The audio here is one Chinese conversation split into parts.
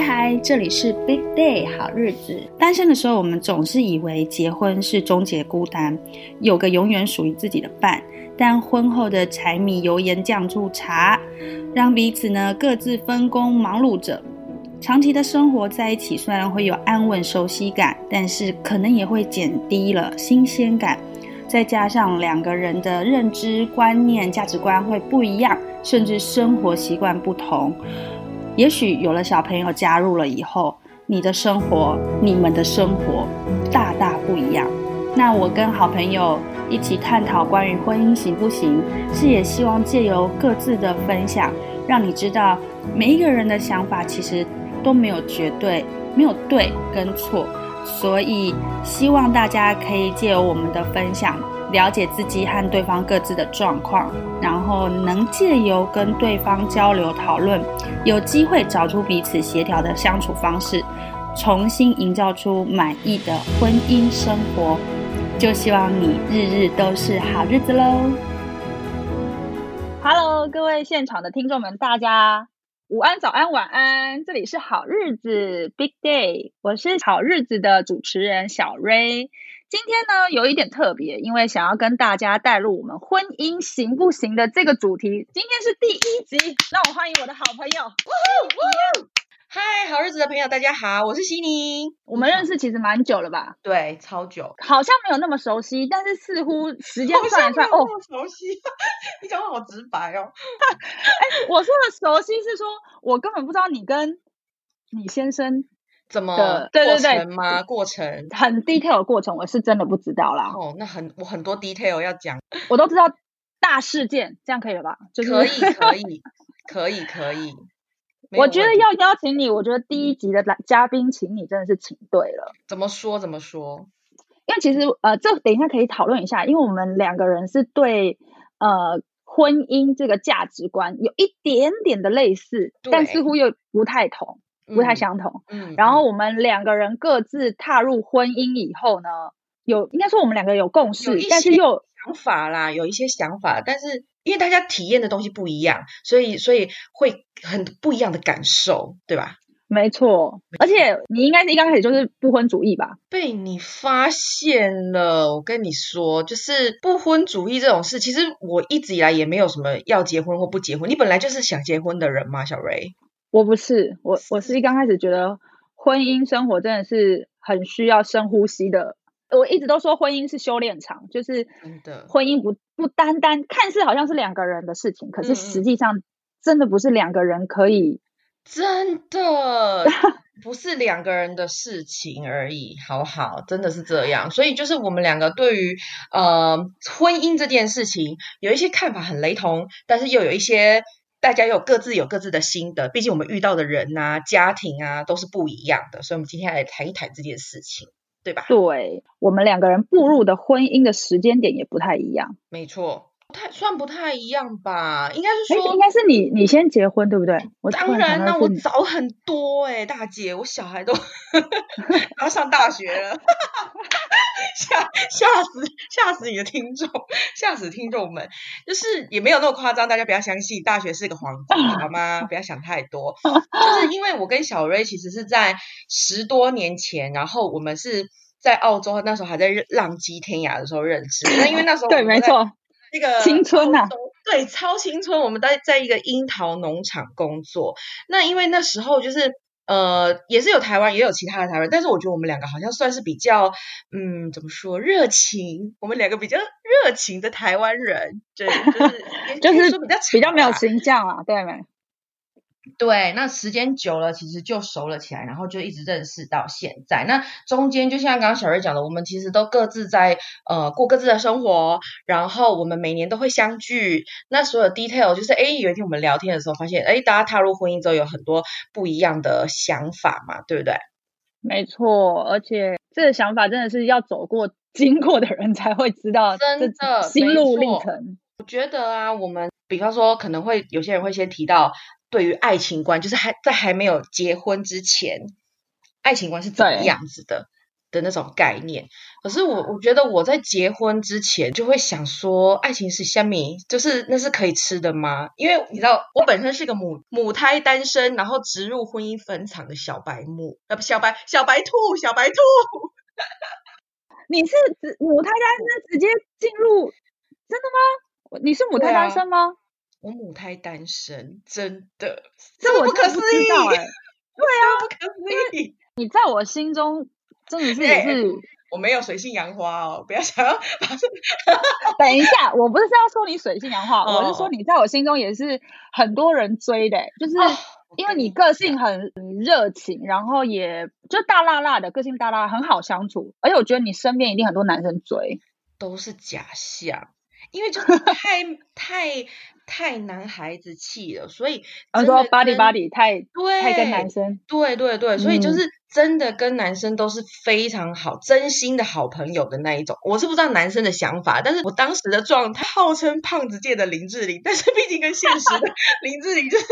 嗨嗨，这里是 Big Day 好日子。单身的时候，我们总是以为结婚是终结孤单，有个永远属于自己的伴。但婚后的柴米油盐酱醋茶，让彼此呢各自分工忙碌着。长期的生活在一起，虽然会有安稳熟悉感，但是可能也会减低了新鲜感。再加上两个人的认知观念、价值观会不一样，甚至生活习惯不同。也许有了小朋友加入了以后，你的生活、你们的生活大大不一样。那我跟好朋友一起探讨关于婚姻行不行，是也希望借由各自的分享，让你知道每一个人的想法其实都没有绝对，没有对跟错。所以希望大家可以借由我们的分享。了解自己和对方各自的状况，然后能借由跟对方交流讨论，有机会找出彼此协调的相处方式，重新营造出满意的婚姻生活。就希望你日日都是好日子喽！Hello，各位现场的听众们，大家午安、早安、晚安，这里是好日子 Big Day，我是好日子的主持人小瑞。今天呢，有一点特别，因为想要跟大家带入我们婚姻行不行的这个主题。今天是第一集，让我欢迎我的好朋友。嗨，好日子的朋友，大家好，我是悉尼。我们认识其实蛮久了吧？对，超久，好像没有那么熟悉，但是似乎时间算一算，哦，熟悉。你讲话好直白哦。哎，我说的熟悉是说，我根本不知道你跟你先生。怎么过程吗？过程很 detail 的过程，我是真的不知道啦。哦，那很我很多 detail 要讲，我都知道大事件，这样可以了吧？就是可以可以可以可以。我觉得要邀请你，我觉得第一集的来嘉宾，请你真的是请对了。怎么说怎么说？因为其实呃，这等一下可以讨论一下，因为我们两个人是对呃婚姻这个价值观有一点点的类似，但似乎又不太同。不太相同，嗯，然后我们两个人各自踏入婚姻以后呢，有应该说我们两个有共识，但是又想法啦，有一些想法，但是因为大家体验的东西不一样，所以所以会很不一样的感受，对吧？没错，而且你应该是一刚开始就是不婚主义吧？被你发现了，我跟你说，就是不婚主义这种事，其实我一直以来也没有什么要结婚或不结婚，你本来就是想结婚的人嘛，小瑞。我不是我，我是一刚开始觉得婚姻生活真的是很需要深呼吸的。我一直都说婚姻是修炼场，就是婚姻不不单单看似好像是两个人的事情，可是实际上真的不是两个人可以，真的 不是两个人的事情而已，好不好？真的是这样。所以就是我们两个对于呃婚姻这件事情有一些看法很雷同，但是又有一些。大家有各自有各自的心得，毕竟我们遇到的人啊、家庭啊都是不一样的，所以我们今天来谈一谈这件事情，对吧？对，我们两个人步入的婚姻的时间点也不太一样。没错。太算不太一样吧？应该是说，应该是你你先结婚对不对？我当然，那我早很多哎，大姐，我小孩都 要上大学了，吓吓死吓死你的听众，吓死听众们，就是也没有那么夸张，大家不要相信大学是个皇帝好吗？不要想太多，就是因为我跟小瑞其实是在十多年前，然后我们是在澳洲那时候还在浪迹天涯的时候认识，那因为那时候对，没错。那个青春呐，对，超青春。我们在在一个樱桃农场工作，那因为那时候就是呃，也是有台湾，也有其他的台湾，但是我觉得我们两个好像算是比较，嗯，怎么说，热情。我们两个比较热情的台湾人，对，就是 就是比较比较没有形象啊，对没？对，那时间久了，其实就熟了起来，然后就一直认识到现在。那中间就像刚刚小瑞讲的，我们其实都各自在呃过各自的生活，然后我们每年都会相聚。那所有 detail 就是，哎，有一天我们聊天的时候发现，哎，大家踏入婚姻之后有很多不一样的想法嘛，对不对？没错，而且这个想法真的是要走过、经过的人才会知道，真的心路历程。我觉得啊，我们比方说可能会有些人会先提到。对于爱情观，就是还在还没有结婚之前，爱情观是怎么样子的？的那种概念。可是我我觉得我在结婚之前就会想说，爱情是虾米，就是那是可以吃的吗？因为你知道，我本身是个母母胎单身，然后植入婚姻坟场的小白木，呃不小白小白兔小白兔。你是母胎单身直接进入？真的吗？你是母胎单身吗？我母胎单身，真的，这我不可思议。对啊，不可思议。你在我心中真的是也是，我没有水性杨花哦，不要想要。等一下，我不是要说你水性杨花，我是说你在我心中也是很多人追的，就是因为你个性很热情，然后也就大辣辣的个性，大辣很好相处，而且我觉得你身边一定很多男生追，都是假象。因为就是太 太太男孩子气了，所以他说 body body 太对太跟男生对对对，所以就是。真的跟男生都是非常好、真心的好朋友的那一种。我是不知道男生的想法，但是我当时的状态号称胖子界的林志玲，但是毕竟跟现实的林志玲就是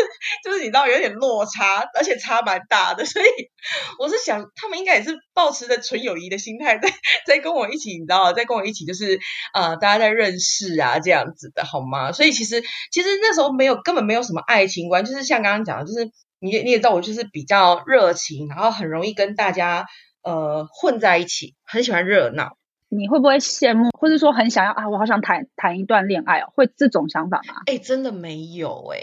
就是你知道有点落差，而且差蛮大的，所以我是想他们应该也是保持着纯友谊的心态在在跟我一起，你知道，在跟我一起就是呃大家在认识啊这样子的好吗？所以其实其实那时候没有根本没有什么爱情观，就是像刚刚讲的，就是。你你也知道我就是比较热情，然后很容易跟大家呃混在一起，很喜欢热闹。你会不会羡慕，或者说很想要啊？我好想谈谈一段恋爱哦，会这种想法吗？哎，真的没有哎，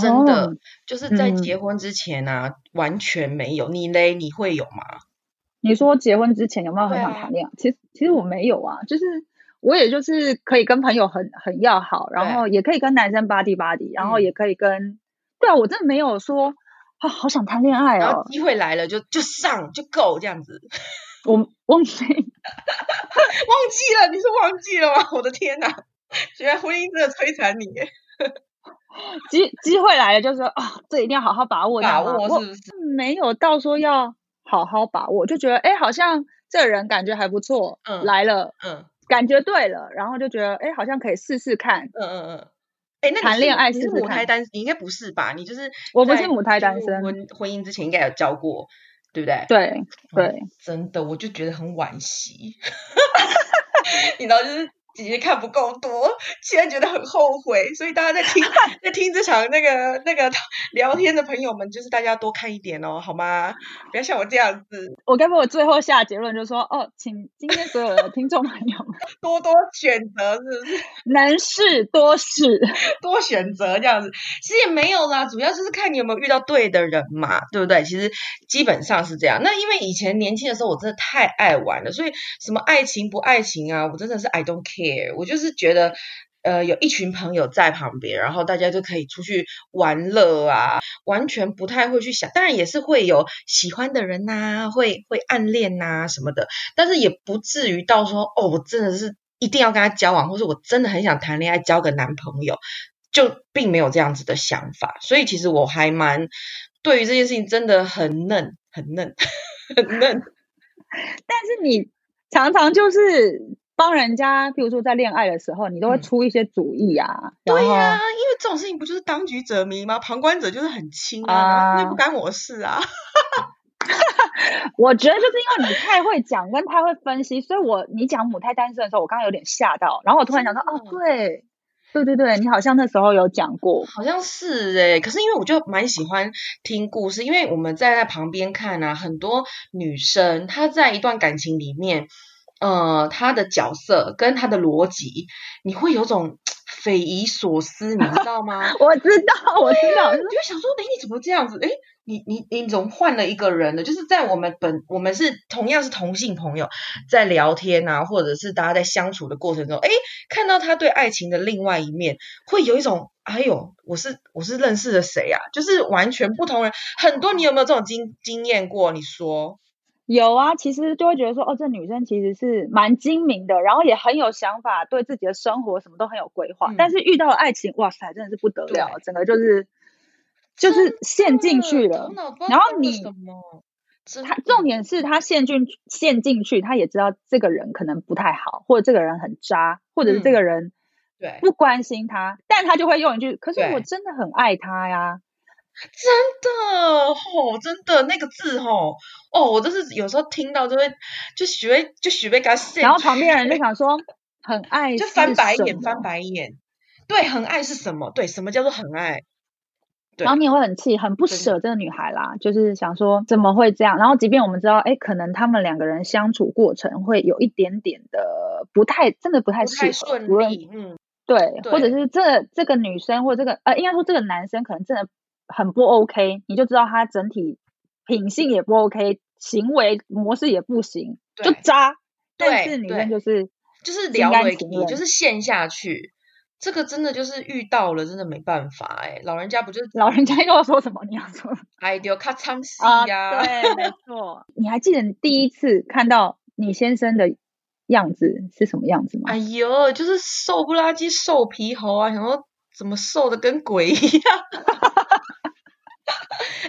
真的就是在结婚之前呢，完全没有。你嘞，你会有吗？你说结婚之前有没有很想谈恋爱？其实其实我没有啊，就是我也就是可以跟朋友很很要好，然后也可以跟男生 body body，然后也可以跟对啊，我真的没有说。啊，好想谈恋爱哦！然后机会来了就就上就够这样子。我忘记 忘记了，你是忘记了吗？我的天哪！原来婚姻真的摧残你。机机会来了，就是说啊，这一定要好好把握。把握是不是？没有到说要好好把握，就觉得哎，好像这人感觉还不错，嗯，来了，嗯，感觉对了，然后就觉得哎，好像可以试试看，嗯嗯嗯。哎，那谈恋爱是母胎单，你应该不是吧？你就是我不是母胎单身，婚婚姻之前应该有交过，对不对？对对，真的，我就觉得很惋惜，你知道，就是。姐姐看不够多，现在觉得很后悔，所以大家在听 在听这场那个那个 聊天的朋友们，就是大家多看一点哦，好吗？不要像我这样子。我该不会最后下结论就是说，哦，请今天所有的听众朋友们多多选择，是不是？能试多试，多选择这样子。其实也没有啦，主要就是看你有没有遇到对的人嘛，对不对？其实基本上是这样。那因为以前年轻的时候，我真的太爱玩了，所以什么爱情不爱情啊，我真的是 I don't care。我就是觉得，呃，有一群朋友在旁边，然后大家就可以出去玩乐啊，完全不太会去想。当然也是会有喜欢的人呐，会会暗恋呐什么的，但是也不至于到说，哦，我真的是一定要跟他交往，或者我真的很想谈恋爱，交个男朋友，就并没有这样子的想法。所以其实我还蛮对于这件事情真的很嫩，很嫩，很嫩。但是你常常就是。帮人家，譬如说在恋爱的时候，你都会出一些主意啊。对呀，因为这种事情不就是当局者迷吗？旁观者就是很轻啊，那不干我事啊。我觉得就是因为你太会讲，跟太会分析，所以我你讲母胎单身的时候，我刚刚有点吓到，然后我突然想到，哦，对，对对对，你好像那时候有讲过，好像是哎。可是因为我就蛮喜欢听故事，因为我们站在旁边看啊，很多女生她在一段感情里面。呃，他的角色跟他的逻辑，你会有种匪夷所思，你知 道吗？我知道，我知道，你就想说，哎，你怎么这样子？哎，你你你怎么换了一个人呢？就是在我们本我们是同样是同性朋友，在聊天啊，或者是大家在相处的过程中，哎，看到他对爱情的另外一面，会有一种，哎呦，我是我是认识了谁啊？就是完全不同人。很多，你有没有这种经经验过？你说。有啊，其实就会觉得说，哦，这女生其实是蛮精明的，然后也很有想法，对自己的生活什么都很有规划。但是遇到了爱情，哇塞，真的是不得了，整个就是就是陷进去了。然后你，他重点是他陷进陷进去，他也知道这个人可能不太好，或者这个人很渣，或者是这个人对不关心他，但他就会用一句：“可是我真的很爱他呀。”真的哦，真的那个字哦，哦，我就是有时候听到就会就许巍就学被他然后旁边人就想说很爱，就翻白眼翻白眼。对，很爱是什么？对，什么叫做很爱？然后你也会很气，很不舍这个女孩啦，就是想说怎么会这样？然后即便我们知道，哎，可能他们两个人相处过程会有一点点的不太，真的不太适合，顺利，嗯，对，或者是这这个女生或这个呃，应该说这个男生可能真的很不 OK，你就知道他整体品性也不 OK，行为模式也不行，就渣。但是女生就是就是聊为你，就是陷下去。这个真的就是遇到了，真的没办法哎。老人家不就是老人家又要说什么？你要说哎，丢卡唱戏呀？对，没 错。你还记得你第一次看到你先生的样子是什么样子吗？哎呦，就是瘦不拉几、瘦皮猴啊！想说怎么瘦的跟鬼一样？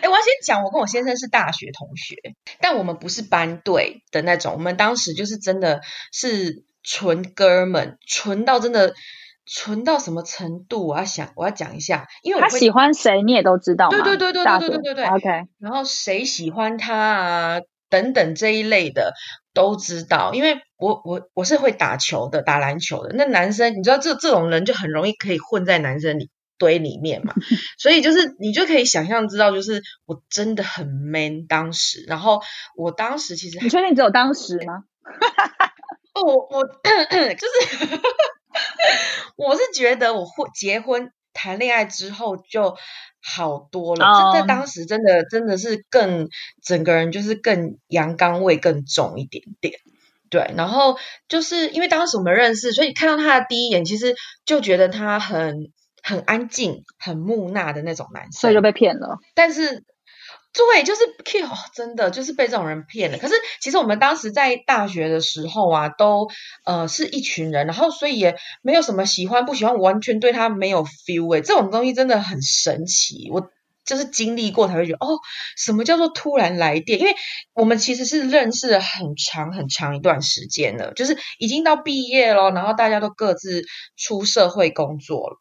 哎，我要先讲，我跟我先生是大学同学，但我们不是班队的那种。我们当时就是真的是纯哥们，纯到真的。纯到什么程度？我要想，我要讲一下，因为他喜欢谁，你也都知道对对对对对对对对对。OK，然后谁喜欢他啊？等等这一类的都知道，因为我我我是会打球的，打篮球的。那男生，你知道这这种人就很容易可以混在男生里堆里面嘛，所以就是你就可以想象知道，就是我真的很 man 当时。然后我当时其实你确定只有当时吗？哦，我我就是。我是觉得我会结婚谈恋爱之后就好多了，这在当时真的真的是更整个人就是更阳刚味更重一点点，对。然后就是因为当时我们认识，所以看到他的第一眼，其实就觉得他很很安静、很木讷的那种男生，所以就被骗了。但是。对，就是 Q，真的就是被这种人骗了。可是其实我们当时在大学的时候啊，都呃是一群人，然后所以也没有什么喜欢不喜欢，完全对他没有 feel 哎，这种东西真的很神奇。我就是经历过才会觉得，哦，什么叫做突然来电？因为我们其实是认识了很长很长一段时间了，就是已经到毕业了，然后大家都各自出社会工作了。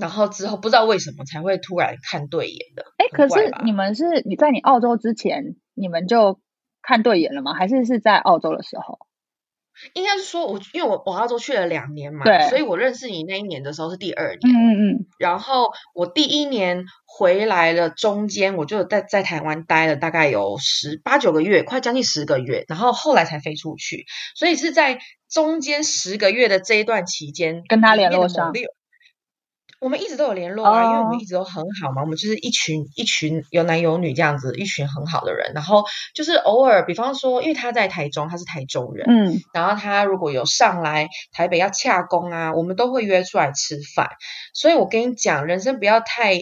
然后之后不知道为什么才会突然看对眼的，哎，可是你们是你在你澳洲之前，你们就看对眼了吗？还是是在澳洲的时候？应该是说，我因为我我澳洲去了两年嘛，对，所以我认识你那一年的时候是第二年，嗯嗯嗯。然后我第一年回来了，中间我就在在台湾待了大概有十八九个月，快将近十个月，然后后来才飞出去，所以是在中间十个月的这一段期间跟他联络上。我们一直都有联络啊，因为我们一直都很好嘛。我们就是一群一群有男有女这样子，一群很好的人。然后就是偶尔，比方说，因为他在台中，他是台中人，嗯，然后他如果有上来台北要洽工啊，我们都会约出来吃饭。所以我跟你讲，人生不要太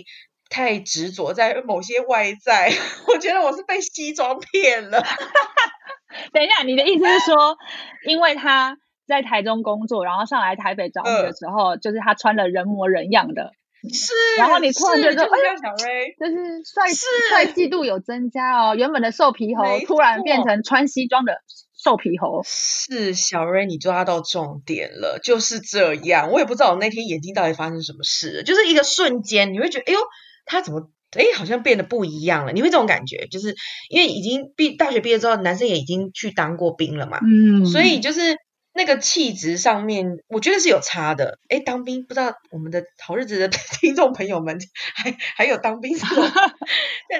太执着在某些外在。我觉得我是被西装骗了。等一下，你的意思是说，因为他？在台中工作，然后上来台北找你的时候，就是他穿的人模人样的，是。然后你突然觉得，哎，小瑞，就是帅是，帅气度有增加哦。原本的瘦皮猴，突然变成穿西装的瘦皮猴。是小瑞，你抓到重点了，就是这样。我也不知道我那天眼睛到底发生什么事，就是一个瞬间，你会觉得，哎呦，他怎么，哎，好像变得不一样了。你会这种感觉，就是因为已经毕大学毕业之后，男生也已经去当过兵了嘛，嗯，所以就是。那个气质上面，我觉得是有差的。哎，当兵不知道我们的好日子的 听众朋友们还还有当兵这种，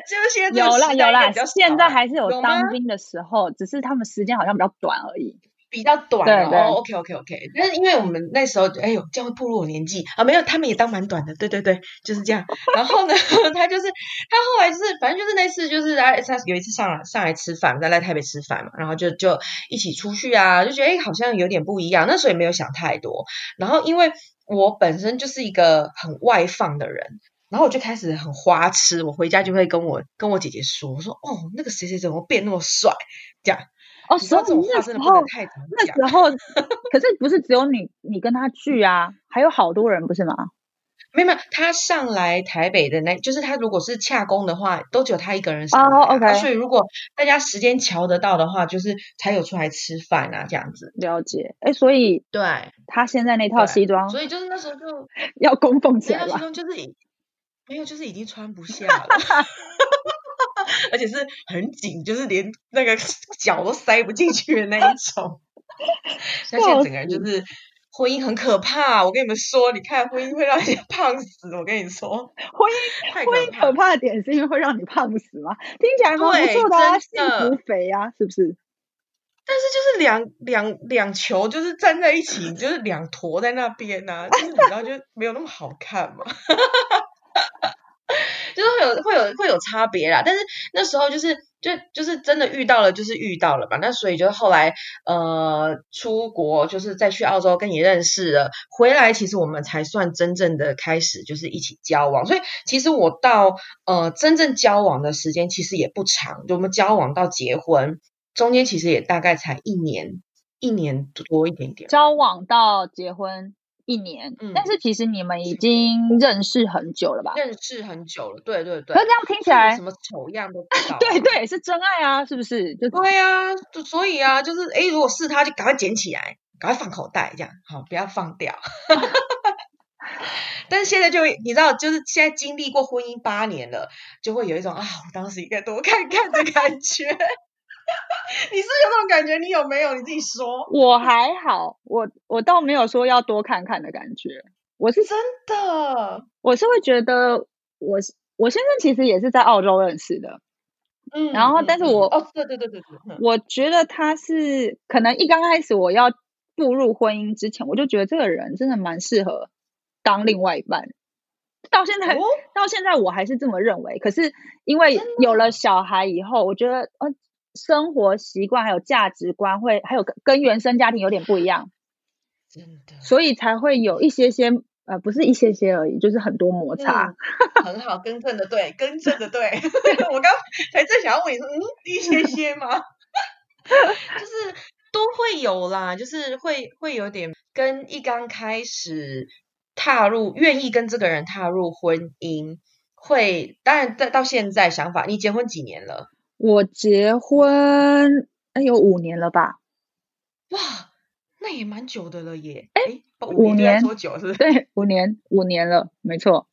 这些有啦有啦，现在还是有当兵的时候，只是他们时间好像比较短而已。比较短哦，OK OK OK，但是因为我们那时候，哎呦，这样会暴露我年纪啊，没有，他们也当蛮短的，对对对，就是这样。然后呢，他就是他后来就是，反正就是那次就是来他有一次上来上来吃饭，在来台北吃饭嘛，然后就就一起出去啊，就觉得哎好像有点不一样，那时候也没有想太多。然后因为我本身就是一个很外放的人，然后我就开始很花痴，我回家就会跟我跟我姐姐说，我说哦那个谁谁怎么变那么帅这样。哦，所以那时候那时候，可是不是只有你你跟他聚啊，还有好多人不是吗？没有没有，他上来台北的那，就是他如果是洽工的话，都只有他一个人上。哦，OK。所以如果大家时间瞧得到的话，就是才有出来吃饭啊这样子。了解，哎，所以对他现在那套西装，所以就是那时候就要供奉起来了。西装就是没有，就是已经穿不下了，而且是很紧，就是连那个脚都塞不进去的那一种。那现在整个人就是婚姻很可怕，我跟你们说，你看婚姻会让人家胖死。我跟你说，婚姻婚姻可怕的点是因为会让你胖死吗？听起来蛮不错的啊，幸福肥啊，是不是？但是就是两两两球就是站在一起，就是两坨在那边呢，就是你知道就没有那么好看嘛。会有会有会有差别啦，但是那时候就是就就是真的遇到了，就是遇到了吧。那所以就后来呃出国，就是再去澳洲跟你认识了，回来其实我们才算真正的开始就是一起交往。所以其实我到呃真正交往的时间其实也不长，就我们交往到结婚中间其实也大概才一年一年多一点点。交往到结婚。一年，但是其实你们已经认识很久了吧？认识很久了，对对对。可这样听起来，什么丑样都 对对，是真爱啊，是不是？就对啊，就所以啊，就是哎，如果是他，就赶快捡起来，赶快放口袋，这样好，不要放掉。但是现在就你知道，就是现在经历过婚姻八年了，就会有一种啊，我当时应该多看看的感觉。你是有那种感觉？你有没有？你自己说。我还好，我我倒没有说要多看看的感觉。我是真的，我是会觉得，我我先生其实也是在澳洲认识的。嗯，然后但是我哦，对对对对对，我觉得他是可能一刚开始我要步入婚姻之前，我就觉得这个人真的蛮适合当另外一半。到现在到现在我还是这么认为。可是因为有了小孩以后，我觉得呃。生活习惯还有价值观会还有跟原生家庭有点不一样，真的，所以才会有一些些呃，不是一些些而已，就是很多摩擦。很好，更正的对，更正的对。我刚才正想要问你说，嗯，一些些吗？就是都会有啦，就是会会有点跟一刚开始踏入，愿意跟这个人踏入婚姻，会当然到到现在想法，你结婚几年了？我结婚哎有五年了吧？哇，那也蛮久的了耶！哎，五年多久？是不是？对，五年，五年了，没错。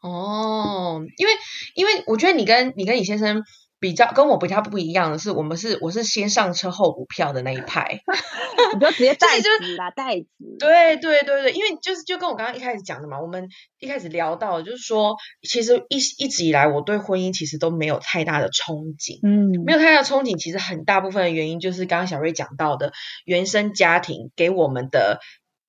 哦，因为因为我觉得你跟你跟你先生。比较跟我比较不一样的是，我们是我是先上车后补票的那一派，你就直接带子啦，袋子。对对对对，因为就是就跟我刚刚一开始讲的嘛，我们一开始聊到就是说，其实一一直以来我对婚姻其实都没有太大的憧憬，嗯，没有太大的憧憬，其实很大部分的原因就是刚刚小瑞讲到的原生家庭给我们的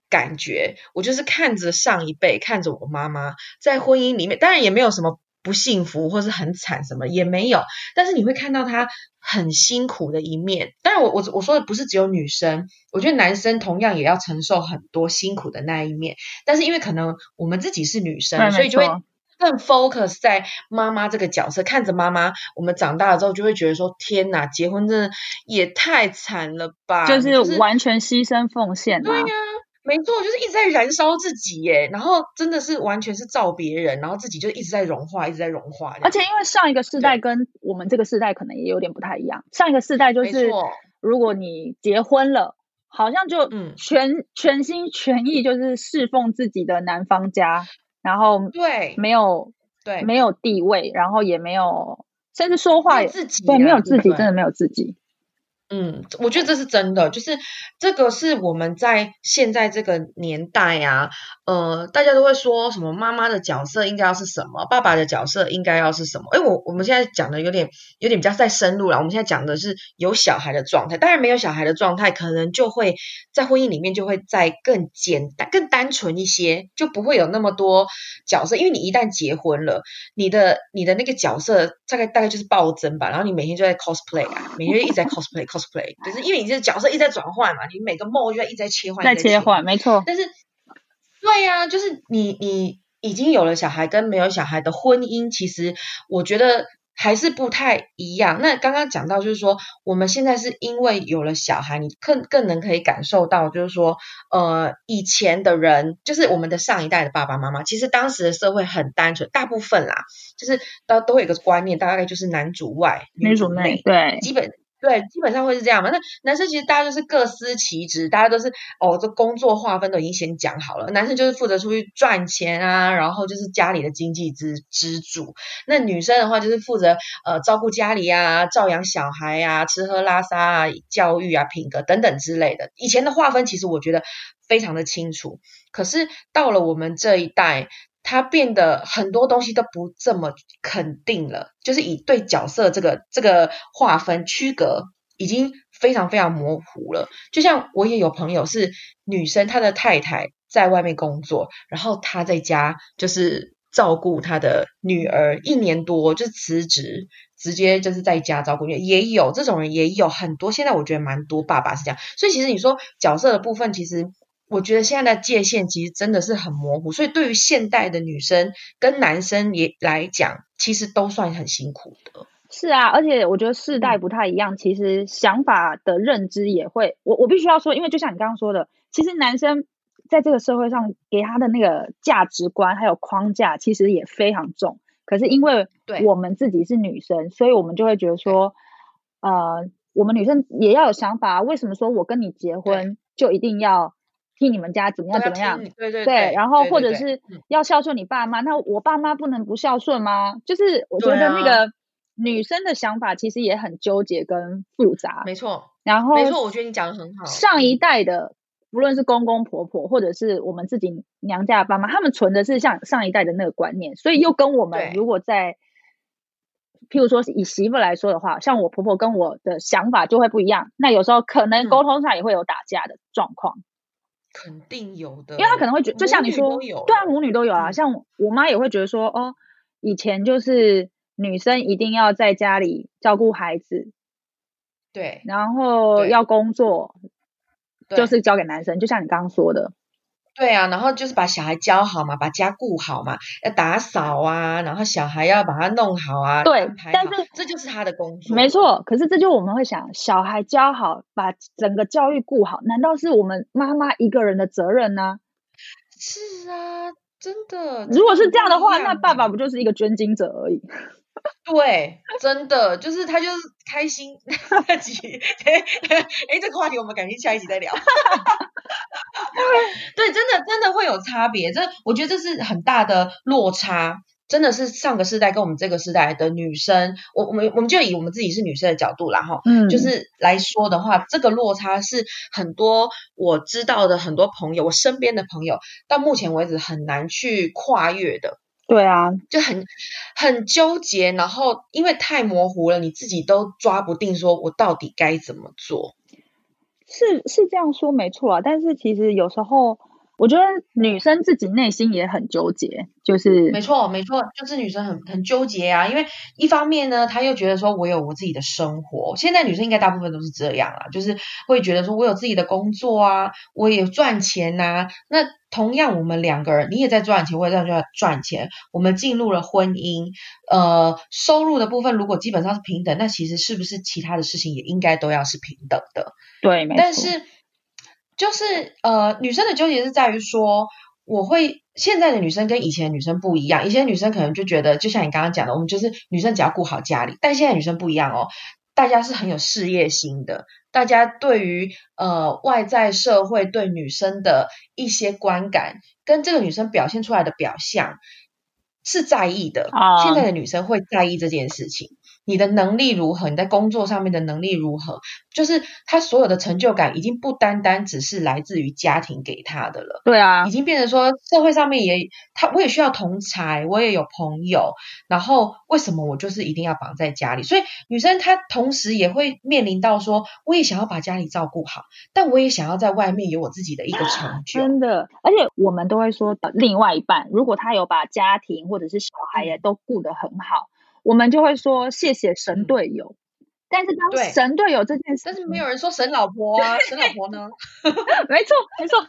感觉，我就是看着上一辈，看着我妈妈在婚姻里面，当然也没有什么。不幸福或是很惨，什么也没有。但是你会看到他很辛苦的一面。当然，我我我说的不是只有女生，我觉得男生同样也要承受很多辛苦的那一面。但是因为可能我们自己是女生，所以就会更 focus 在妈妈这个角色，看着妈妈，我们长大了之后就会觉得说：天哪，结婚真的也太惨了吧！就是完全牺牲奉献。对呀。没错，就是一直在燃烧自己耶，然后真的是完全是照别人，然后自己就一直在融化，一直在融化。而且因为上一个世代跟我们这个世代可能也有点不太一样，上一个世代就是如果你结婚了，好像就全全心全意就是侍奉自己的男方家，然后对。没有对。没有地位，然后也没有甚至说话也自己对没有自己，真的没有自己。嗯，我觉得这是真的，就是这个是我们在现在这个年代呀，呃，大家都会说什么妈妈的角色应该要是什么，爸爸的角色应该要是什么。哎，我我们现在讲的有点有点比较再深入了，我们现在讲的是有小孩的状态，当然没有小孩的状态，可能就会在婚姻里面就会再更简单、更单纯一些，就不会有那么多角色，因为你一旦结婚了，你的你的那个角色大概大概就是暴增吧，然后你每天就在 cosplay 啊，每天一直在 cosplay。cosplay，就是因为你这个角色一直在转换嘛，你每个 mode 就在一直在切换，在切换，没错。但是，对呀，就是你你已经有了小孩跟没有小孩的婚姻，其实我觉得还是不太一样。那刚刚讲到就是说，我们现在是因为有了小孩，你更更能可以感受到，就是说，呃，以前的人，就是我们的上一代的爸爸妈妈，其实当时的社会很单纯，大部分啦，就是都都有一个观念，大概就是男主外女主内，对，基本。对，基本上会是这样嘛。那男生其实大家都是各司其职，大家都是哦，这工作划分都已经先讲好了。男生就是负责出去赚钱啊，然后就是家里的经济支支柱。那女生的话就是负责呃照顾家里啊，照养小孩啊，吃喝拉撒啊，教育啊，品格等等之类的。以前的划分其实我觉得非常的清楚，可是到了我们这一代。他变得很多东西都不这么肯定了，就是以对角色这个这个划分区隔已经非常非常模糊了。就像我也有朋友是女生，她的太太在外面工作，然后她在家就是照顾她的女儿一年多，就辞职直接就是在家照顾女儿，也有这种人也有很多。现在我觉得蛮多爸爸是这样，所以其实你说角色的部分，其实。我觉得现在的界限其实真的是很模糊，所以对于现代的女生跟男生也来讲，其实都算很辛苦的。是啊，而且我觉得世代不太一样，其实想法的认知也会。我我必须要说，因为就像你刚刚说的，其实男生在这个社会上给他的那个价值观还有框架，其实也非常重。可是因为我们自己是女生，所以我们就会觉得说，呃，我们女生也要有想法。为什么说我跟你结婚就一定要？替你们家怎么样怎么样？对对对，然后或者是要孝顺你爸妈，那我爸妈不能不孝顺吗？就是我觉得那个女生的想法其实也很纠结跟复杂。没错，然后没错，我觉得你讲的很好。上一代的，不论是公公婆婆，或者是我们自己娘家的爸妈，他们存的是像上一代的那个观念，所以又跟我们如果在，譬如说以媳妇来说的话，像我婆婆跟我的想法就会不一样，那有时候可能沟通上也会有打架的状况。肯定有的，因为他可能会觉，就像你说，对啊，母女都有啊。像我妈也会觉得说，哦，以前就是女生一定要在家里照顾孩子，对，然后要工作，就是交给男生。就像你刚刚说的。对啊，然后就是把小孩教好嘛，把家顾好嘛，要打扫啊，然后小孩要把它弄好啊，对，但是这就是他的工作，没错。可是这就我们会想，小孩教好，把整个教育顾好，难道是我们妈妈一个人的责任呢？是啊，真的。如果是这样的话，那爸爸不就是一个捐精者而已？对，真的就是他就是开心 那集，哎，这个话题我们改天下一集再聊。对，真的真的会有差别，这我觉得这是很大的落差，真的是上个世代跟我们这个时代的女生，我我们我们就以我们自己是女生的角度啦哈，嗯，就是来说的话，这个落差是很多我知道的很多朋友，我身边的朋友到目前为止很难去跨越的。对啊，就很很纠结，然后因为太模糊了，你自己都抓不定，说我到底该怎么做？是是这样说没错啊，但是其实有时候。我觉得女生自己内心也很纠结，就是没错没错，就是女生很很纠结啊，因为一方面呢，她又觉得说我有我自己的生活，现在女生应该大部分都是这样啊，就是会觉得说我有自己的工作啊，我也赚钱呐。那同样我们两个人，你也在赚钱，我也在赚赚钱，我们进入了婚姻，呃，收入的部分如果基本上是平等，那其实是不是其他的事情也应该都要是平等的？对，没错。但是。就是呃，女生的纠结是在于说，我会现在的女生跟以前的女生不一样，以前女生可能就觉得，就像你刚刚讲的，我们就是女生只要顾好家里，但现在女生不一样哦，大家是很有事业心的，大家对于呃外在社会对女生的一些观感，跟这个女生表现出来的表象是在意的，现在的女生会在意这件事情。你的能力如何？你在工作上面的能力如何？就是他所有的成就感已经不单单只是来自于家庭给他的了。对啊，已经变成说社会上面也他我也需要同才，我也有朋友。然后为什么我就是一定要绑在家里？所以女生她同时也会面临到说，我也想要把家里照顾好，但我也想要在外面有我自己的一个成就。真的，而且我们都会说，另外一半如果他有把家庭或者是小孩也都顾得很好。我们就会说谢谢神队友，但是当神队友这件事，但是没有人说神老婆啊，神老婆呢？没错没错，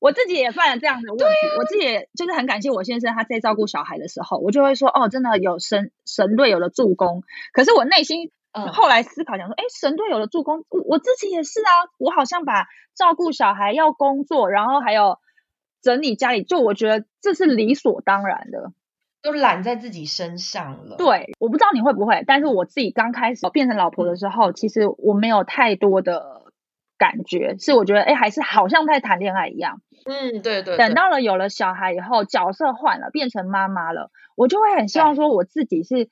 我自己也犯了这样的问题，我自己也就是很感谢我先生他在照顾小孩的时候，我就会说哦，真的有神神队友的助攻。可是我内心后来思考，想说，哎，神队友的助攻，我我自己也是啊，我好像把照顾小孩要工作，然后还有整理家里，就我觉得这是理所当然的。都揽在自己身上了。对，我不知道你会不会，但是我自己刚开始变成老婆的时候，其实我没有太多的感觉，是我觉得哎，还是好像在谈恋爱一样。嗯，对对。等到了有了小孩以后，角色换了，变成妈妈了，我就会很希望说我自己是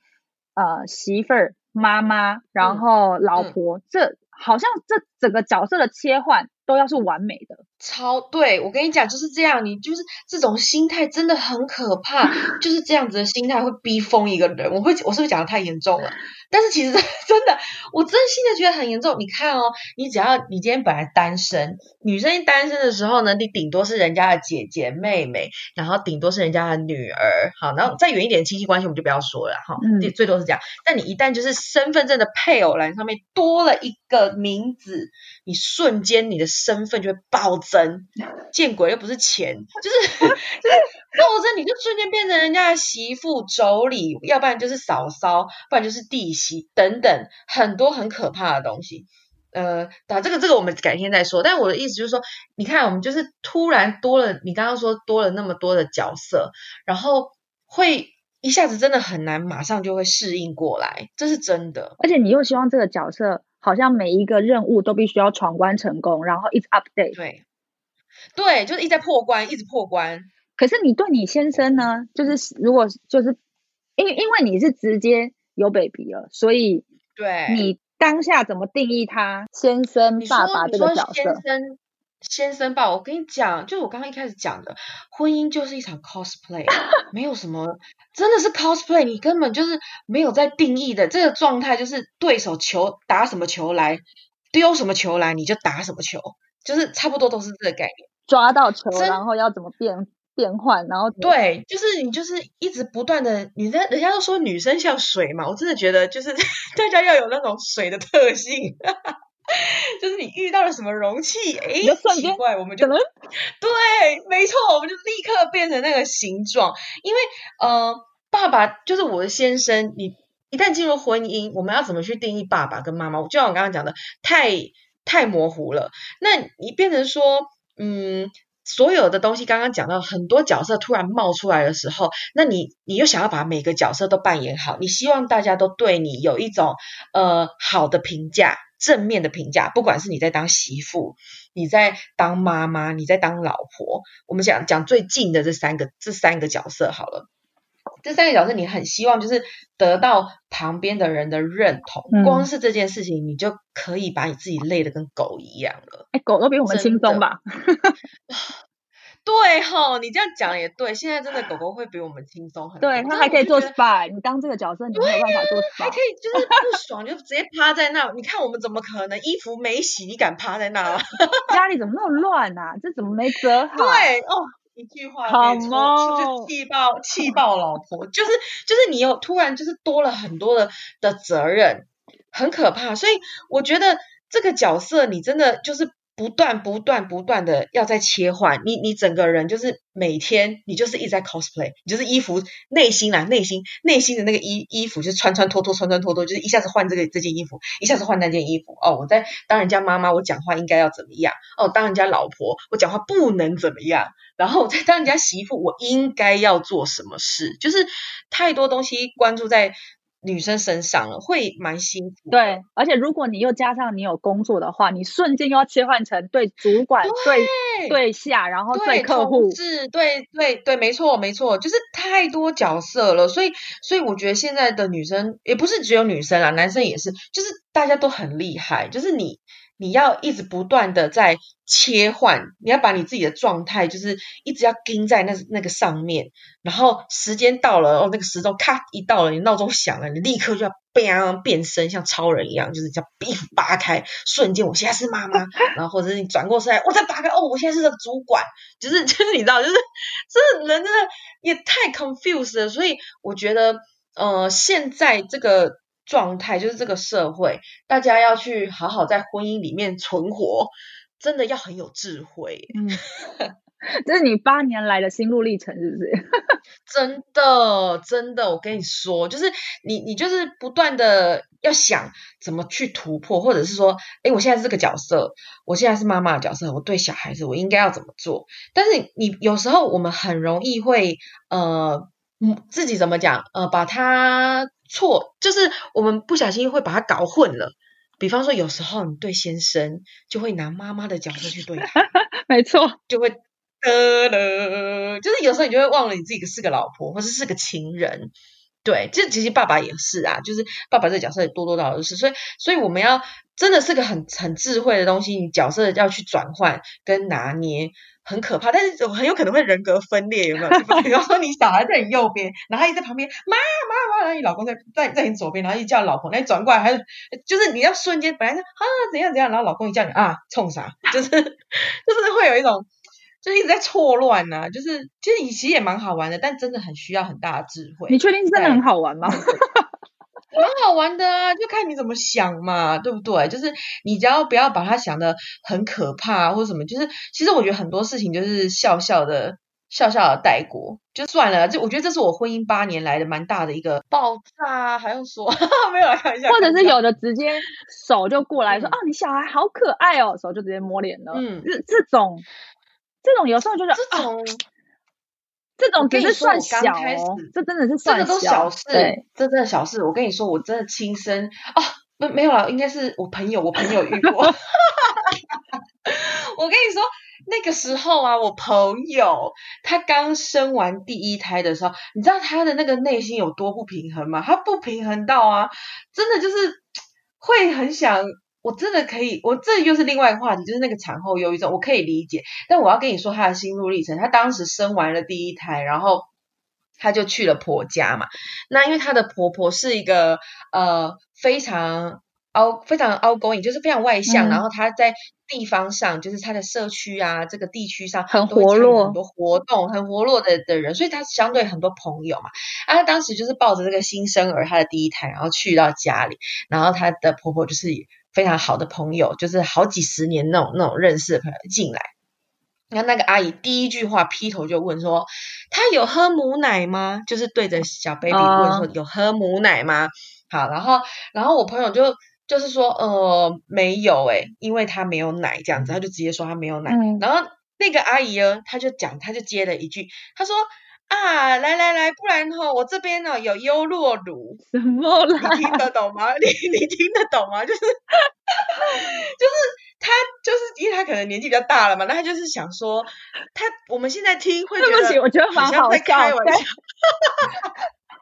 呃媳妇儿、妈妈，然后老婆，这好像这整个角色的切换。都要是完美的，超对我跟你讲就是这样，你就是这种心态真的很可怕，就是这样子的心态会逼疯一个人。我会我是不是讲的太严重了？但是其实真的，我真心的觉得很严重。你看哦，你只要你今天本来单身，女生单身的时候呢，你顶多是人家的姐姐妹妹，然后顶多是人家的女儿，好，然后再远一点的亲戚关系我们就不要说了哈，嗯，最多是这样。但你一旦就是身份证的配偶栏上面多了一个名字，你瞬间你的。身份就会暴增，见鬼又不是钱，就是 就是肉身，你就瞬间变成人家的媳妇、妯娌，要不然就是嫂嫂，不然就是弟媳等等，很多很可怕的东西。呃，打这个这个我们改天再说。但我的意思就是说，你看我们就是突然多了，你刚刚说多了那么多的角色，然后会一下子真的很难，马上就会适应过来，这是真的。而且你又希望这个角色。好像每一个任务都必须要闯关成功，然后一直 update。对，对，就是一直在破关，一直破关。可是你对你先生呢？就是如果就是因为因为你是直接有 baby 了，所以对你当下怎么定义他先生爸爸这个角色？先生吧，我跟你讲，就是我刚刚一开始讲的，婚姻就是一场 cosplay，没有什么，真的是 cosplay，你根本就是没有在定义的这个状态，就是对手球打什么球来，丢什么球来，你就打什么球，就是差不多都是这个概念。抓到球，然后要怎么变变换，然后对，就是你就是一直不断的，女生人家都说女生像水嘛，我真的觉得就是 大家要有那种水的特性。就是你遇到了什么容器，哎，奇怪，我们就对，没错，我们就立刻变成那个形状。因为呃，爸爸就是我的先生，你一旦进入婚姻，我们要怎么去定义爸爸跟妈妈？就像我刚刚讲的，太太模糊了。那你变成说，嗯，所有的东西刚刚讲到很多角色突然冒出来的时候，那你你又想要把每个角色都扮演好，你希望大家都对你有一种呃好的评价。正面的评价，不管是你在当媳妇，你在当妈妈，你在当老婆，我们讲讲最近的这三个这三个角色好了。这三个角色，你很希望就是得到旁边的人的认同，光是这件事情，你就可以把你自己累得跟狗一样了。哎，狗都比我们轻松吧？对哈，你这样讲也对。现在真的狗狗会比我们轻松很多，对，它还可以做 SPA。你当这个角色，你没有办法做 SPA，还可以就是不爽就直接趴在那。你看我们怎么可能衣服没洗，你敢趴在那？家里怎么那么乱啊？这怎么没折好？对哦，一句话没错？就是气爆气爆老婆，就是就是你有突然就是多了很多的的责任，很可怕。所以我觉得这个角色你真的就是。不断不断不断的要在切换，你你整个人就是每天你就是一直在 cosplay，你就是衣服内心啦内心内心的那个衣衣服就穿穿脱脱穿穿脱脱，就是一下子换这个这件衣服，一下子换那件衣服。哦，我在当人家妈妈，我讲话应该要怎么样？哦，当人家老婆，我讲话不能怎么样？然后在当人家媳妇，我应该要做什么事？就是太多东西关注在。女生身上了会蛮辛苦，对，而且如果你又加上你有工作的话，你瞬间又要切换成对主管、对对下，然后对客户，是，对对对，没错没错，就是太多角色了，所以所以我觉得现在的女生也不是只有女生啦，男生也是，就是大家都很厉害，就是你。你要一直不断的在切换，你要把你自己的状态就是一直要盯在那那个上面，然后时间到了哦，那个时钟咔一到了，你闹钟响了，你立刻就要变变身，像超人一样，就是叫衣服扒开，瞬间我现在是妈妈，然后或者是你转过身来，我再扒开，哦，我现在是个主管，就是 就是你知道，就是这人真的也太 confused 了，所以我觉得呃现在这个。状态就是这个社会，大家要去好好在婚姻里面存活，真的要很有智慧。嗯，这是你八年来的心路历程，是不是？真的，真的，我跟你说，就是你，你就是不断的要想怎么去突破，或者是说，哎，我现在是这个角色，我现在是妈妈的角色，我对小孩子我应该要怎么做？但是你有时候我们很容易会呃。嗯，自己怎么讲？呃，把它错，就是我们不小心会把它搞混了。比方说，有时候你对先生就会拿妈妈的角色去对他，没错，就会得了，就是有时候你就会忘了你自己是个老婆，或者是个情人。对，这其实爸爸也是啊，就是爸爸这个角色也多多少少是，所以，所以我们要真的是个很很智慧的东西，你角色要去转换跟拿捏。很可怕，但是很有可能会人格分裂，有没有？比方说你小孩在你右边，然后一在旁边，妈妈妈，然后你老公在在在你左边，然后一叫老婆，那你转过来还是就是你要瞬间本来是啊怎样怎样，然后老公一叫你啊冲啥，就是就是会有一种就一直在错乱呐，就是其实其实也蛮好玩的，但真的很需要很大的智慧。你确定是真的很好玩吗？蛮好玩的啊，就看你怎么想嘛，对不对？就是你只要不要把它想的很可怕或者什么，就是其实我觉得很多事情就是笑笑的笑笑的带过就算了。就我觉得这是我婚姻八年来的蛮大的一个爆炸，还用说 没有来看一下，或者是有的直接手就过来说哦，你小孩好可爱哦，手就直接摸脸了。嗯，这这种这种有时候就是这种。这种只是算小哦，这真的是这个都小事，这真的小事。我跟你说，我真的亲身啊，没没有了，应该是我朋友，我朋友遇过。我跟你说，那个时候啊，我朋友他刚生完第一胎的时候，你知道他的那个内心有多不平衡吗？他不平衡到啊，真的就是会很想。我真的可以，我这又是另外一个话题，就是那个产后忧郁症，我可以理解。但我要跟你说她的心路历程，她当时生完了第一胎，然后她就去了婆家嘛。那因为她的婆婆是一个呃非常凹非常凹勾引，就是非常外向，然后她在地方上，就是她的社区啊这个地区上很活络，很多活动，很活络的的人，所以她相对很多朋友嘛。啊，他当时就是抱着这个新生儿，她的第一胎，然后去到家里，然后她的婆婆就是。非常好的朋友，就是好几十年那种那种认识的朋友进来，然后那个阿姨第一句话劈头就问说：“他有喝母奶吗？”就是对着小 baby 问说：“有喝母奶吗？”好，然后然后我朋友就就是说：“呃，没有诶，因为他没有奶这样子。”他就直接说他没有奶。然后那个阿姨呢，她就讲，她就接了一句，她说。啊，来来来，不然哈，我这边呢有优酪乳，什么你听得懂吗？你你听得懂吗？就是 就是他就是因为他可能年纪比较大了嘛，那他就是想说，他我们现在听会觉得，我觉得蛮好笑。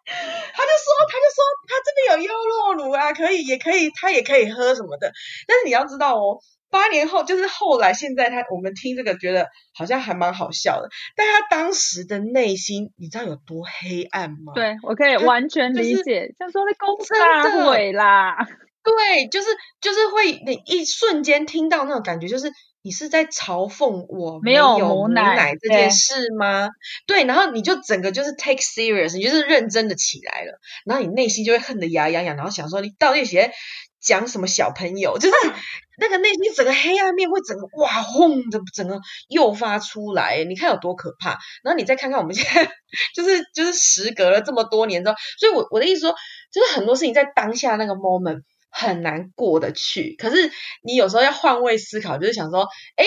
他就说，他就说他这边有优酪乳啊，可以也可以，他也可以喝什么的。但是你要知道哦。八年后，就是后来，现在他我们听这个觉得好像还蛮好笑的，但他当时的内心，你知道有多黑暗吗？对，我可以完全理解，就是说那公大毁啦，对，就是就是会你一瞬间听到那种感觉，就是你是在嘲讽我没有母奶这件事吗？对，然后你就整个就是 take serious，你就是认真的起来了，然后你内心就会恨得牙痒痒，然后想说你到底写讲什么小朋友，就是。那个内心整个黑暗面会整个哇轰的整个诱发出来，你看有多可怕。然后你再看看我们现在，就是就是时隔了这么多年之后，所以我我的意思说，就是很多事情在当下那个 moment 很难过得去。可是你有时候要换位思考，就是想说，哎。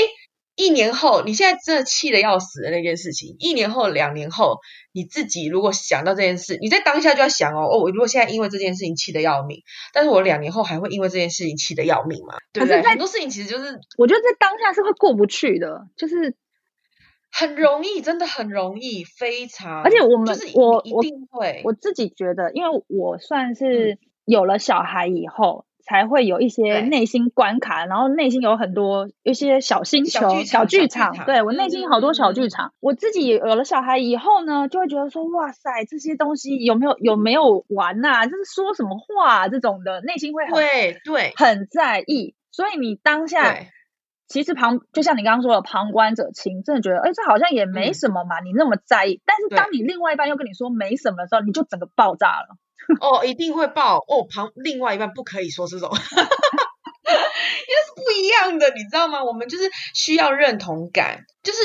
一年后，你现在真的气得要死的那件事情，一年后、两年后，你自己如果想到这件事，你在当下就要想哦，哦，我如果现在因为这件事情气得要命，但是我两年后还会因为这件事情气得要命吗？对不对？很多事情其实就是，我觉得在当下是会过不去的，就是很容易，真的很容易，非常。而且我们，就是我一定会，我自己觉得，因为我算是有了小孩以后。才会有一些内心关卡，然后内心有很多一些小星球、小剧场。对我内心好多小剧场。我自己有了小孩以后呢，就会觉得说，哇塞，这些东西有没有有没有玩呐？就是说什么话这种的，内心会很对对很在意。所以你当下其实旁就像你刚刚说的，旁观者清，真的觉得，哎，这好像也没什么嘛，你那么在意。但是当你另外一半又跟你说没什么的时候，你就整个爆炸了。哦，一定会爆哦！旁另外一半不可以说这种，因为是不一样的，你知道吗？我们就是需要认同感，就是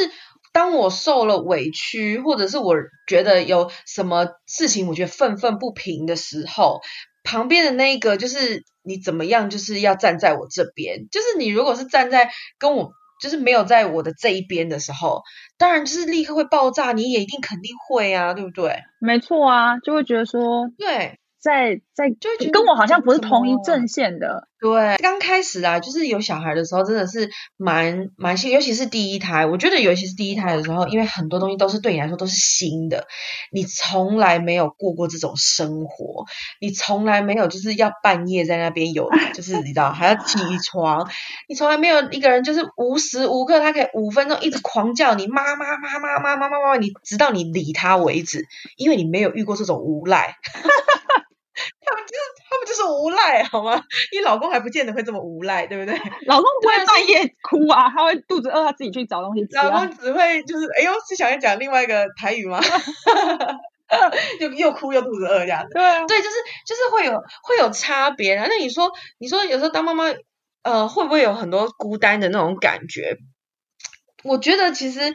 当我受了委屈，或者是我觉得有什么事情我觉得愤愤不平的时候，旁边的那一个就是你怎么样，就是要站在我这边。就是你如果是站在跟我就是没有在我的这一边的时候，当然就是立刻会爆炸，你也一定肯定会啊，对不对？没错啊，就会觉得说，对。在在就跟我好像不是同一阵线的。对，刚开始啊，就是有小孩的时候，真的是蛮蛮新，尤其是第一胎。我觉得尤其是第一胎的时候，因为很多东西都是对你来说都是新的，你从来没有过过这种生活，你从来没有就是要半夜在那边有，就是你知道还要起床，你从来没有一个人就是无时无刻他可以五分钟一直狂叫你妈妈妈妈妈妈妈妈，你直到你理他为止，因为你没有遇过这种无赖。就是无赖，好吗？你老公还不见得会这么无赖，对不对？老公不会半夜哭啊，他会肚子饿，他自己去找东西吃。老公只会就是，哎呦，是想要讲另外一个台语吗？又又哭又肚子饿这样子。对啊，对，就是就是会有会有差别啊。那你说，你说有时候当妈妈，呃，会不会有很多孤单的那种感觉？我觉得其实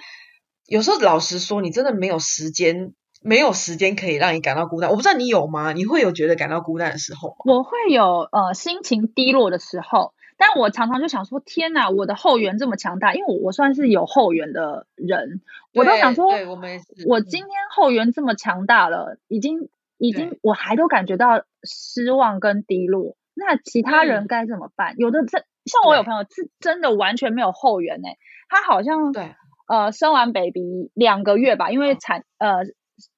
有时候老实说，你真的没有时间。没有时间可以让你感到孤单，我不知道你有吗？你会有觉得感到孤单的时候吗？我会有呃心情低落的时候，但我常常就想说，天哪，我的后援这么强大，因为我我算是有后援的人，我都想说，我们我今天后援这么强大了，已经已经我还都感觉到失望跟低落，那其他人该怎么办？有的真像我有朋友是真的完全没有后援哎，他好像对。呃生完 baby 两个月吧，因为产呃。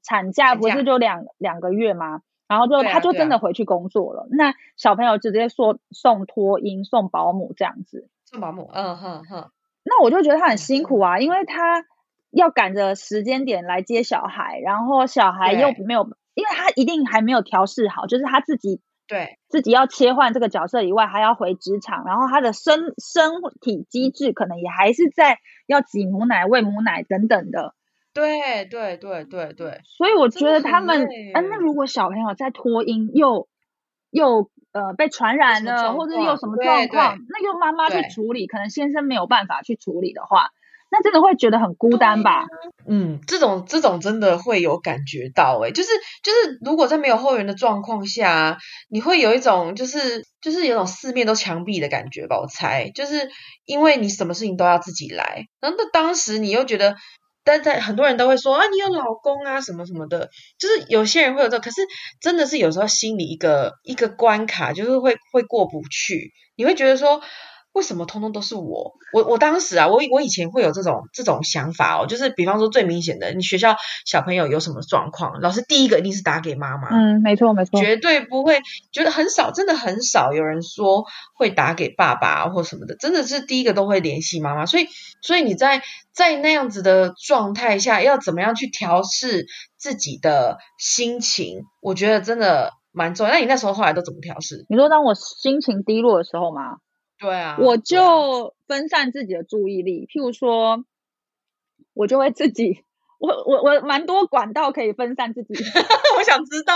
产假不是就两两个月吗？然后就他就真的回去工作了。那小朋友直接说送托婴、送保姆这样子。送保姆，嗯哼哼。那我就觉得他很辛苦啊，因为他要赶着时间点来接小孩，然后小孩又没有，因为他一定还没有调试好，就是他自己对自己要切换这个角色以外，还要回职场，然后他的身身体机制可能也还是在要挤母奶、喂母奶等等的。对对对对对，所以我觉得他们，嗯，那如果小朋友在脱音又又呃被传染了，或者有什么状况，那又妈妈去处理，可能先生没有办法去处理的话，那真的会觉得很孤单吧？嗯，这种这种真的会有感觉到，哎，就是就是，如果在没有后援的状况下，你会有一种就是就是有种四面都墙壁的感觉吧？我猜，就是因为你什么事情都要自己来，然后那当时你又觉得。但在很多人都会说啊，你有老公啊，什么什么的，就是有些人会有这，可是真的是有时候心里一个一个关卡，就是会会过不去，你会觉得说。为什么通通都是我？我我当时啊，我我以前会有这种这种想法哦，就是比方说最明显的，你学校小朋友有什么状况，老师第一个一定是打给妈妈。嗯，没错没错，绝对不会觉得很少，真的很少有人说会打给爸爸或什么的，真的是第一个都会联系妈妈。所以所以你在在那样子的状态下，要怎么样去调试自己的心情？我觉得真的蛮重要。那你那时候后来都怎么调试？你说当我心情低落的时候吗？对啊，我就分散自己的注意力，譬如说，我就会自己，我我我蛮多管道可以分散自己。我想知道，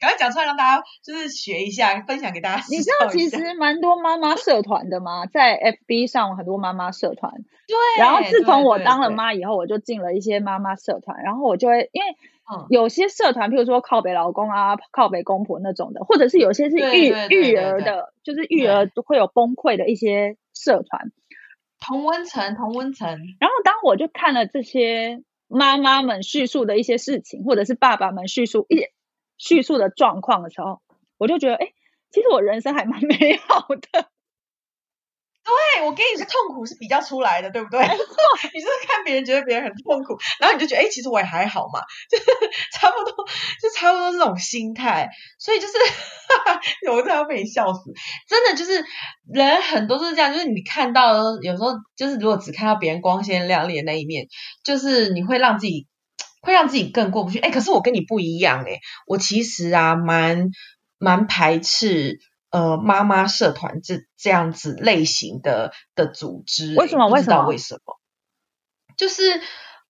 赶快讲出来让大家就是学一下，分享给大家。你知道其实蛮多妈妈社团的吗？在 FB 上很多妈妈社团。对。然后自从我当了妈以后，我就进了一些妈妈社团，然后我就会因为。有些社团，譬如说靠北老公啊、靠北公婆那种的，或者是有些是育育儿的，就是育儿会有崩溃的一些社团。同温层，同温层。然后当我就看了这些妈妈们叙述的一些事情，或者是爸爸们叙述一叙述的状况的时候，我就觉得，哎，其实我人生还蛮 美好的。对，我跟你说，痛苦是比较出来的，对不对？你就是看别人觉得别人很痛苦，然后你就觉得，哎，其实我也还好嘛，就是 差不多，就差不多这种心态。所以就是，我真的要被你笑死。真的就是人很多都是这样，就是你看到有时候就是如果只看到别人光鲜亮丽的那一面，就是你会让自己会让自己更过不去。哎，可是我跟你不一样，哎，我其实啊，蛮蛮排斥。呃，妈妈社团这这样子类型的的组织，为什么？不知道为什么？就是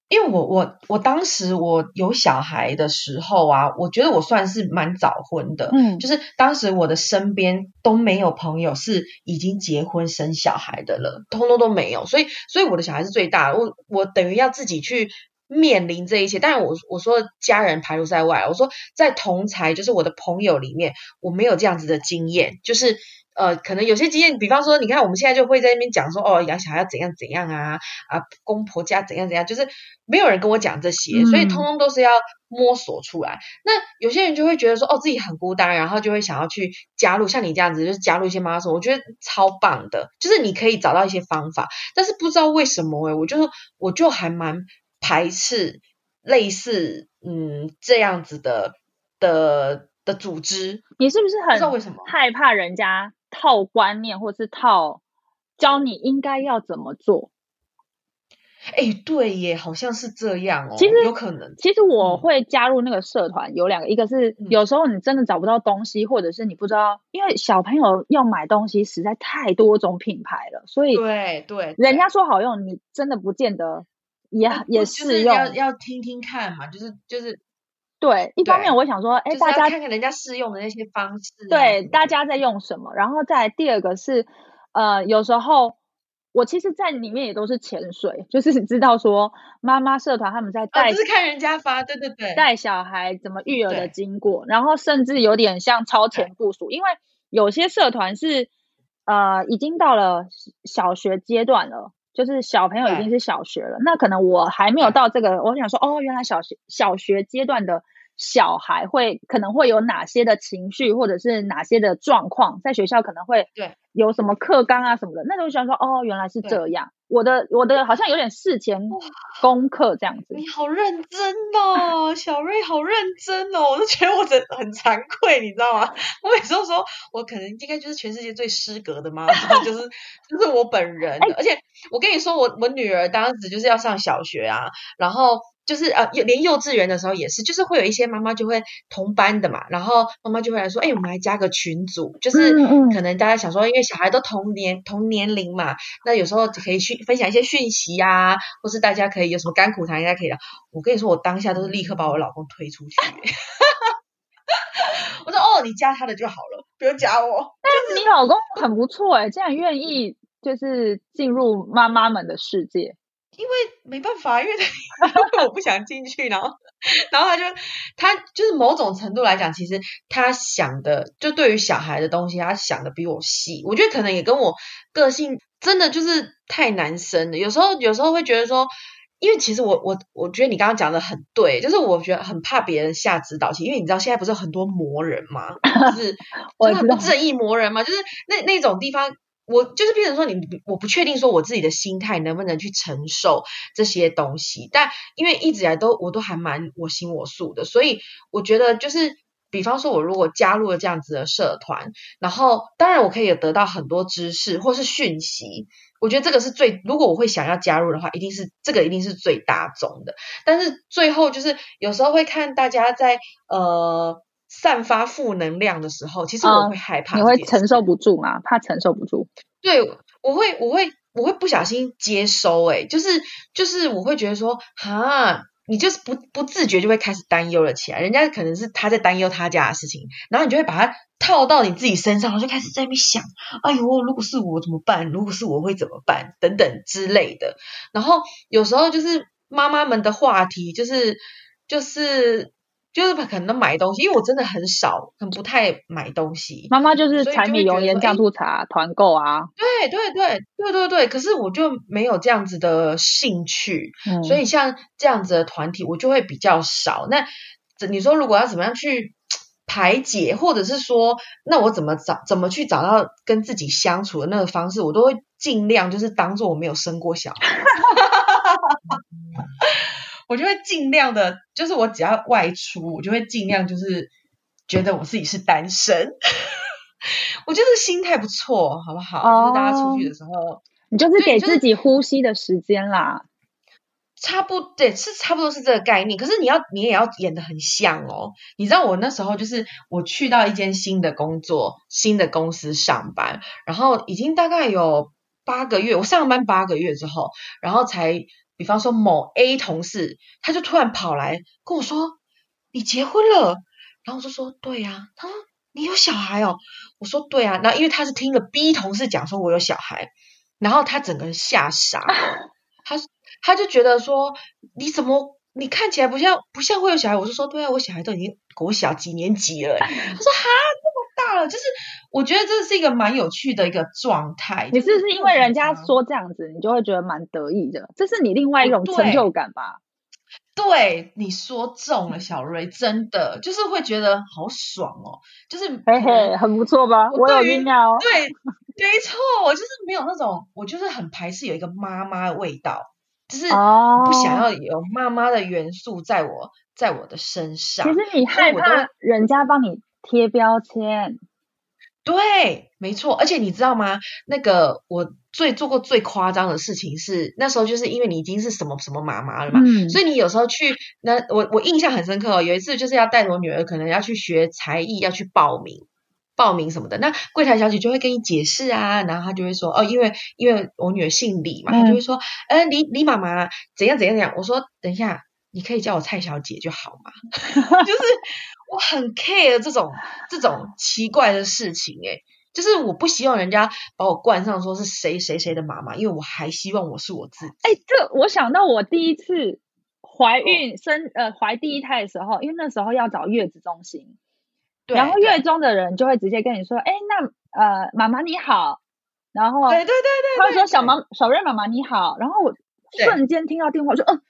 因为我我我当时我有小孩的时候啊，我觉得我算是蛮早婚的，嗯，就是当时我的身边都没有朋友是已经结婚生小孩的了，通通都没有，所以所以我的小孩是最大的，我我等于要自己去。面临这一切，但是我我说家人排除在外，我说在同才就是我的朋友里面，我没有这样子的经验，就是呃，可能有些经验，比方说，你看我们现在就会在那边讲说，哦，养小孩要怎样怎样啊，啊，公婆家怎样怎样，就是没有人跟我讲这些，所以通通都是要摸索出来。那有些人就会觉得说，哦，自己很孤单，然后就会想要去加入像你这样子，就是加入一些妈妈说，我觉得超棒的，就是你可以找到一些方法，但是不知道为什么哎，我就我就还蛮排斥类似嗯这样子的的的组织。你是不是很知道为什么害怕人家？套观念，或是套教你应该要怎么做？哎，对耶，好像是这样哦。其实有可能。其实我会加入那个社团，有两个，一个是有时候你真的找不到东西，或者是你不知道，因为小朋友要买东西实在太多种品牌了，所以对对，人家说好用，你真的不见得也也适用。要要听听看嘛，就是就是。对，一方面我想说，哎，大家看看人家试用的那些方式，对，大家在用什么？然后再第二个是，呃，有时候我其实，在里面也都是潜水，就是知道说妈妈社团他们在带，就是看人家发，对对对，带小孩怎么育儿的经过，然后甚至有点像超前部署，因为有些社团是呃已经到了小学阶段了，就是小朋友已经是小学了，那可能我还没有到这个，我想说，哦，原来小学小学阶段的。小孩会可能会有哪些的情绪，或者是哪些的状况，在学校可能会对有什么课纲啊什么的，那就想说哦，原来是这样。我的我的好像有点事前功课这样子。你好认真哦，小瑞好认真哦，我都觉得我真很惭愧，你知道吗？我每次都说我可能应该就是全世界最失格的妈妈，就是就是我本人。而且我跟你说，我我女儿当时就是要上小学啊，然后。就是呃，连幼稚园的时候也是，就是会有一些妈妈就会同班的嘛，然后妈妈就会来说，哎，我们来加个群组，就是可能大家想说，因为小孩都同年同年龄嘛，那有时候可以讯分享一些讯息呀，或是大家可以有什么甘苦谈，应该可以的。我跟你说，我当下都是立刻把我老公推出去，我说哦，你加他的就好了，不用加我。但是你老公很不错哎，这样愿意就是进入妈妈们的世界。因为没办法，因为他 我不想进去，然后，然后他就他就是某种程度来讲，其实他想的就对于小孩的东西，他想的比我细。我觉得可能也跟我个性真的就是太男生了。有时候有时候会觉得说，因为其实我我我觉得你刚刚讲的很对，就是我觉得很怕别人下指导棋，因为你知道现在不是很多魔人嘛，就是 就是正义魔人嘛，就是那那种地方。我就是变成说，你我不确定说我自己的心态能不能去承受这些东西，但因为一直以来都我都还蛮我行我素的，所以我觉得就是，比方说我如果加入了这样子的社团，然后当然我可以得到很多知识或是讯息，我觉得这个是最，如果我会想要加入的话，一定是这个一定是最大众的，但是最后就是有时候会看大家在呃。散发负能量的时候，其实我会害怕，你会承受不住吗？怕承受不住？对，我会，我会，我会不小心接收，哎，就是就是我会觉得说，哈，你就是不不自觉就会开始担忧了起来。人家可能是他在担忧他家的事情，然后你就会把它套到你自己身上，然后就开始在那边想，哎呦，如果是我怎么办？如果是我会怎么办？等等之类的。然后有时候就是妈妈们的话题，就是就是。就是可能买东西，因为我真的很少，很不太买东西。妈妈就是柴米油盐酱醋茶团购啊。对对对对对对，可是我就没有这样子的兴趣，所以像这样子的团体，我就会比较少。那你说如果要怎么样去排解，或者是说，那我怎么找怎么去找到跟自己相处的那个方式，我都会尽量就是当做我没有生过小孩。我就会尽量的，就是我只要外出，我就会尽量就是觉得我自己是单身。我就是心态不错，好不好？就是大家出去的时候，你就是给自己呼吸的时间啦。差不对是差不多是这个概念，可是你要你也要演的很像哦。你知道我那时候就是我去到一间新的工作、新的公司上班，然后已经大概有八个月，我上班八个月之后，然后才。比方说某 A 同事，他就突然跑来跟我说：“你结婚了？”然后我就说：“对呀。”他说：“你有小孩哦？”我说：“对啊。”那因为他是听了 B 同事讲说我有小孩，然后他整个人吓傻了。他他就觉得说：“你怎么你看起来不像不像会有小孩？”我就说：“对啊，我小孩都已经国小几年级了。”他说：“哈，就是我觉得这是一个蛮有趣的一个状态。你是不是因为人家说这样子，你就会觉得蛮得意的？这是你另外一种成就感吧？对，你说中了，小瑞，真的就是会觉得好爽哦，就是嘿嘿，很不错吧？我有酝酿哦。对，没错，我就是没有那种，我就是很排斥有一个妈妈的味道，就是不想要有妈妈的元素在我在我的身上。其实你害怕人家帮你贴标签。对，没错，而且你知道吗？那个我最做过最夸张的事情是，那时候就是因为你已经是什么什么妈妈了嘛，所以你有时候去那我我印象很深刻哦。有一次就是要带我女儿，可能要去学才艺，要去报名报名什么的。那柜台小姐就会跟你解释啊，然后她就会说哦，因为因为我女儿姓李嘛，她就会说，呃，李李妈妈怎样怎样怎样。我说等一下，你可以叫我蔡小姐就好嘛，就是。我很 care 这种这种奇怪的事情，诶，就是我不希望人家把我冠上说是谁谁谁的妈妈，因为我还希望我是我自己。哎，这我想到我第一次怀孕生呃怀第一胎的时候，因为那时候要找月子中心，然后月中的人就会直接跟你说，哎，那呃妈妈你好，然后对对对对，他会说小妈小瑞妈妈你好，然后我瞬间听到电话说，嗯，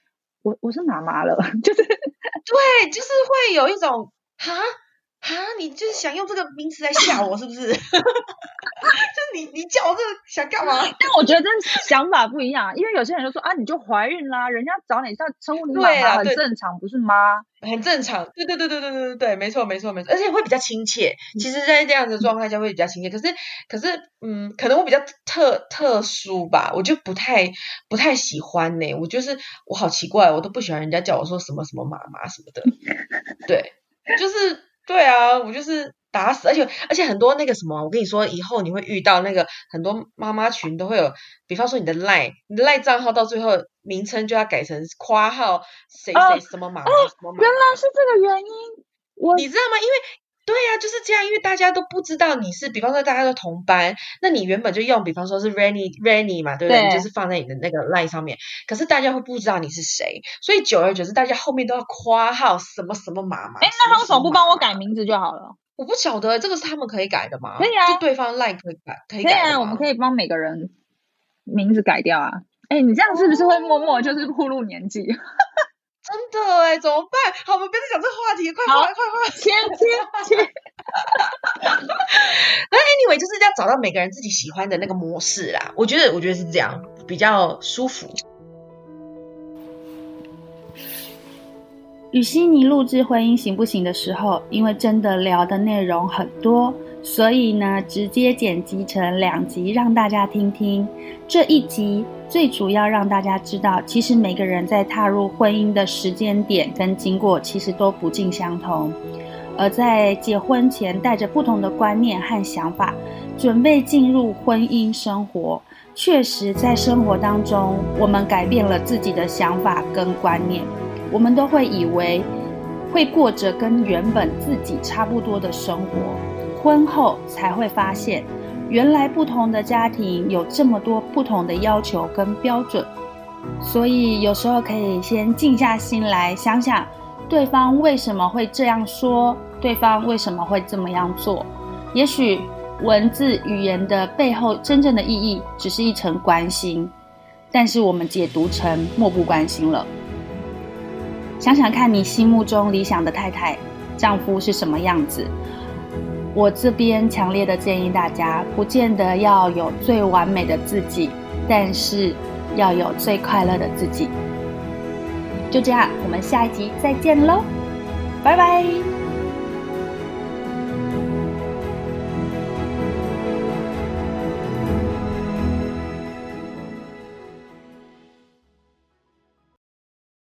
我我是妈妈了，就是对，就是会有一种。哈哈，你就是想用这个名词来吓我，是不是？就是你你叫我这个想干嘛？但我觉得想法不一样，因为有些人就说啊，你就怀孕啦，人家找你叫称呼你妈妈很正常，不是吗？很正常，对对对对对对对对，没错没错没错，而且会比较亲切。其实，在这样的状态下会比较亲切。可是可是，嗯，可能我比较特特殊吧，我就不太不太喜欢呢。我就是我好奇怪，我都不喜欢人家叫我说什么什么妈妈什么的，对。就是对啊，我就是打死，而且而且很多那个什么，我跟你说，以后你会遇到那个很多妈妈群都会有，比方说你的赖，你的赖账号到最后名称就要改成括号谁谁什么妈妈什么妈，原来是这个原因，我你知道吗？因为。对呀，就是这样，因为大家都不知道你是，比方说大家都同班，那你原本就用，比方说是 Rainy Rainy 嘛，对不对？就是放在你的那个 line 上面，可是大家会不知道你是谁，所以久而久之，大家后面都要夸号什么什么妈妈。哎，那他为什么不帮我改名字就好了？我不晓得，这个是他们可以改的吗？可以啊，就对方 line 可以改，可以改啊，我们可以帮每个人名字改掉啊。哎，你这样是不是会默默就是暴露年纪？真的哎，怎么办？好，我们别再讲这个话题，快快快快，切切切！那 anyway 就是要找到每个人自己喜欢的那个模式啦。我觉得，我觉得是这样比较舒服。与悉尼录制婚姻行不行的时候，因为真的聊的内容很多，所以呢，直接剪辑成两集让大家听听。这一集最主要让大家知道，其实每个人在踏入婚姻的时间点跟经过，其实都不尽相同。而在结婚前，带着不同的观念和想法，准备进入婚姻生活，确实在生活当中，我们改变了自己的想法跟观念。我们都会以为会过着跟原本自己差不多的生活，婚后才会发现，原来不同的家庭有这么多不同的要求跟标准。所以有时候可以先静下心来想想，对方为什么会这样说。对方为什么会这么样做？也许文字语言的背后真正的意义只是一层关心，但是我们解读成漠不关心了。想想看你心目中理想的太太、丈夫是什么样子？我这边强烈的建议大家，不见得要有最完美的自己，但是要有最快乐的自己。就这样，我们下一集再见喽，拜拜。